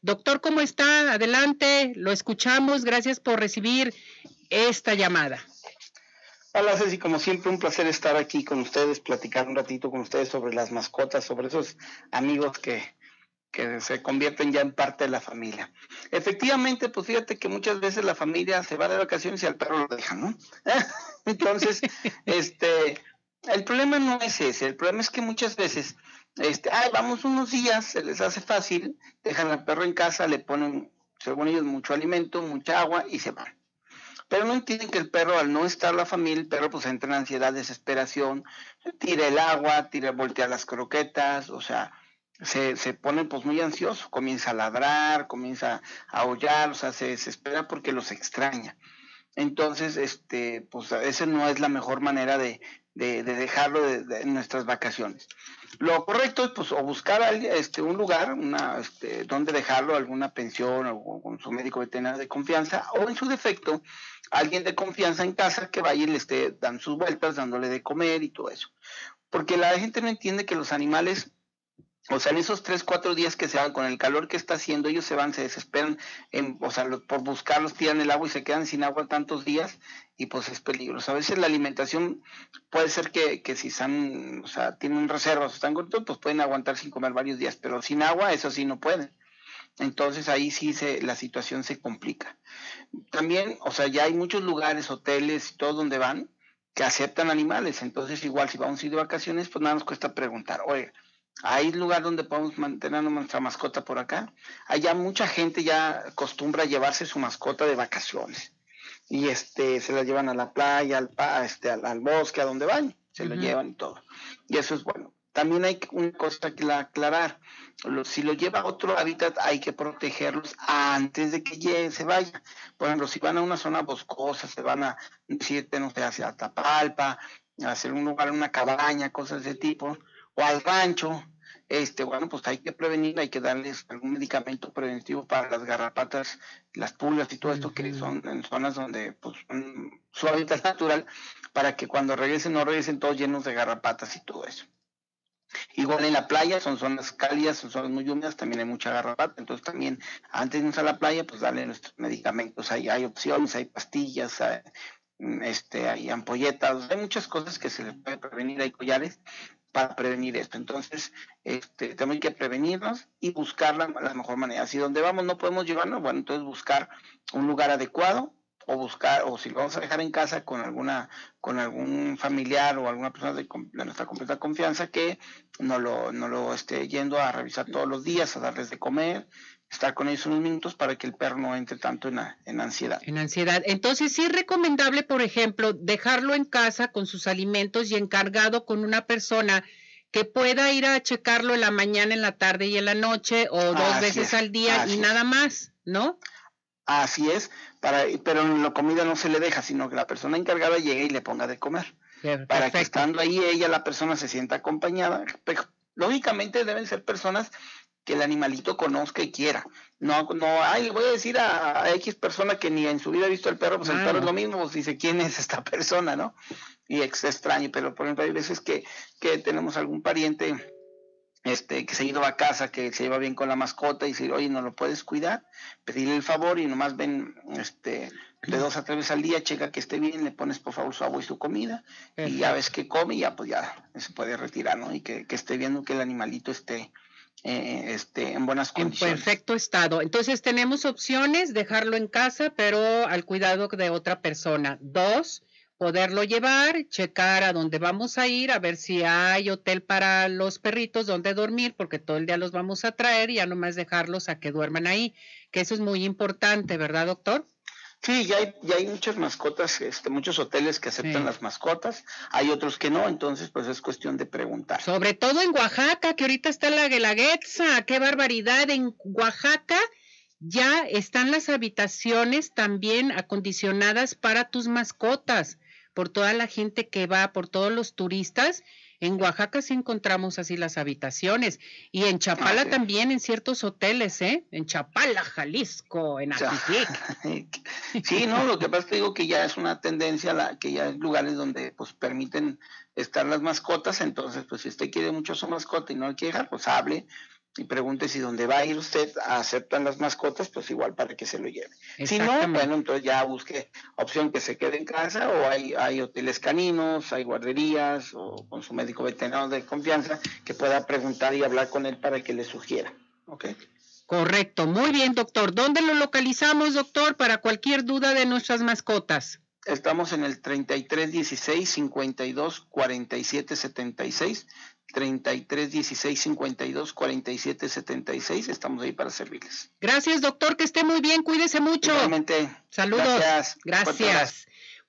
Doctor, ¿cómo está? Adelante, lo escuchamos. Gracias por recibir esta llamada. Hola Ceci, como siempre un placer estar aquí con ustedes, platicar un ratito con ustedes sobre las mascotas, sobre esos amigos que, que se convierten ya en parte de la familia. Efectivamente, pues fíjate que muchas veces la familia se va de vacaciones y al perro lo dejan, ¿no? Entonces, este, el problema no es ese, el problema es que muchas veces, este, ay, vamos unos días, se les hace fácil, dejan al perro en casa, le ponen, según ellos, mucho alimento, mucha agua y se van. Pero no entienden que el perro, al no estar la familia, el perro pues entra en ansiedad, desesperación, tira el agua, tira, voltea las croquetas, o sea, se, se pone pues muy ansioso, comienza a ladrar, comienza a aullar, o sea, se desespera porque los extraña. Entonces, este, pues esa no es la mejor manera de, de, dejarlo de, en nuestras vacaciones. Lo correcto es pues o buscar este, un lugar, una, este, donde dejarlo, alguna pensión o con su médico veterinario de confianza, o en su defecto, alguien de confianza en casa que vaya y le esté dando sus vueltas, dándole de comer y todo eso. Porque la gente no entiende que los animales o sea, en esos tres, cuatro días que se van con el calor que está haciendo, ellos se van, se desesperan, o sea, por buscarlos, tiran el agua y se quedan sin agua tantos días y pues es peligroso. A veces la alimentación puede ser que, que si están, o sea, tienen reservas o están cortos, pues pueden aguantar sin comer varios días, pero sin agua eso sí no pueden. Entonces ahí sí se, la situación se complica. También, o sea, ya hay muchos lugares, hoteles y todo donde van que aceptan animales. Entonces igual si vamos a ir de vacaciones, pues nada nos cuesta preguntar, oye, hay lugar donde podemos mantener nuestra mascota por acá. Allá mucha gente ya acostumbra llevarse su mascota de vacaciones. Y este, se la llevan a la playa, al, este, al, bosque, a donde van, se lo llevan y todo. Y eso es bueno. También hay una cosa que aclarar. Si lo lleva a otro hábitat, hay que protegerlos antes de que se vaya. Por ejemplo, si van a una zona boscosa, se van a, no sé, hacia Tapalpa, a hacer un lugar, una cabaña, cosas de ese tipo, o al rancho, este, bueno, pues hay que prevenir, hay que darles algún medicamento preventivo para las garrapatas, las pulgas y todo esto que son en zonas donde pues su hábitat natural, para que cuando regresen no regresen todos llenos de garrapatas y todo eso. Igual en la playa, son zonas cálidas, son zonas muy húmedas, también hay mucha garrapata, entonces también antes de irnos a la playa, pues darle nuestros medicamentos, hay, hay opciones, hay pastillas, hay, este, hay ampolletas, hay muchas cosas que se les puede prevenir, hay collares, para prevenir esto. Entonces, este, tenemos que prevenirnos y buscar la, mejor manera. Si donde vamos no podemos llevarnos, bueno, entonces buscar un lugar adecuado o buscar, o si lo vamos a dejar en casa con alguna, con algún familiar o alguna persona de, nuestra completa confianza que no lo, no lo esté yendo a revisar todos los días, a darles de comer, estar con ellos unos minutos para que el perro no entre tanto en, en, ansiedad. En ansiedad. Entonces, sí es recomendable, por ejemplo, dejarlo en casa con sus alimentos y encargado con una persona que pueda ir a checarlo en la mañana, en la tarde y en la noche o dos veces al día y nada más, ¿no? Así es, para, pero en la comida no se le deja, sino que la persona encargada llegue y le ponga de comer. para que estando ahí ella, la persona se sienta acompañada. lógicamente deben ser personas que el animalito conozca y quiera. No, no, ay, voy a decir a, X persona que ni en su vida ha visto el perro, pues el perro es lo mismo, pues dice, ¿quién es esta persona, no? Y es extraño, pero por ejemplo hay veces que, que tenemos algún pariente este, que se ha ido a casa, que se lleva bien con la mascota y dice, oye, ¿no lo puedes cuidar? Pedirle el favor y nomás ven este, de dos a tres veces al día, checa que esté bien, le pones por favor su agua y su comida y ya ves que come y ya pues ya se puede retirar, ¿no? Y que, que esté viendo que el animalito esté eh, este, en buenas condiciones. En perfecto estado. Entonces tenemos opciones, dejarlo en casa, pero al cuidado de otra persona. Dos, poderlo llevar, checar a dónde vamos a ir, a ver si hay hotel para los perritos donde dormir, porque todo el día los vamos a traer y ya nomás dejarlos a que duerman ahí, que eso es muy importante, ¿verdad, doctor? Sí, ya hay, ya hay muchas mascotas, este, muchos hoteles que aceptan las mascotas, hay otros que no, entonces pues es cuestión de preguntar. Sobre todo en Oaxaca, que ahorita está la guelaguetza, qué barbaridad, en Oaxaca ya están las habitaciones también acondicionadas para tus mascotas, por toda la gente que va, por todos los turistas, en Oaxaca sí encontramos así las habitaciones y en Chapala también en ciertos hoteles, ¿eh? En Chapala, Jalisco, en Atitlán. sí, no, lo que pasa es que digo que ya es una tendencia, la, que ya hay lugares donde pues permiten estar las mascotas, entonces pues si usted quiere mucho a su mascota y no le quiere dejar, pues hable y pregunte si donde va a ir usted aceptan las mascotas, pues igual para que se lo lleve. Si no, bueno, entonces ya busque opción que se quede en casa o hay, hay hoteles caninos, hay guarderías o con su médico veterinario de confianza que pueda preguntar y hablar con él para que le sugiera. ¿Ok? Correcto, muy bien, doctor. ¿Dónde lo localizamos, doctor, para cualquier duda de nuestras mascotas? Estamos en el 33 16 52 47 76. 33 16 52 47 76. Estamos ahí para servirles. Gracias, doctor. Que esté muy bien. Cuídese mucho. Igualmente. Saludos. Gracias. Gracias.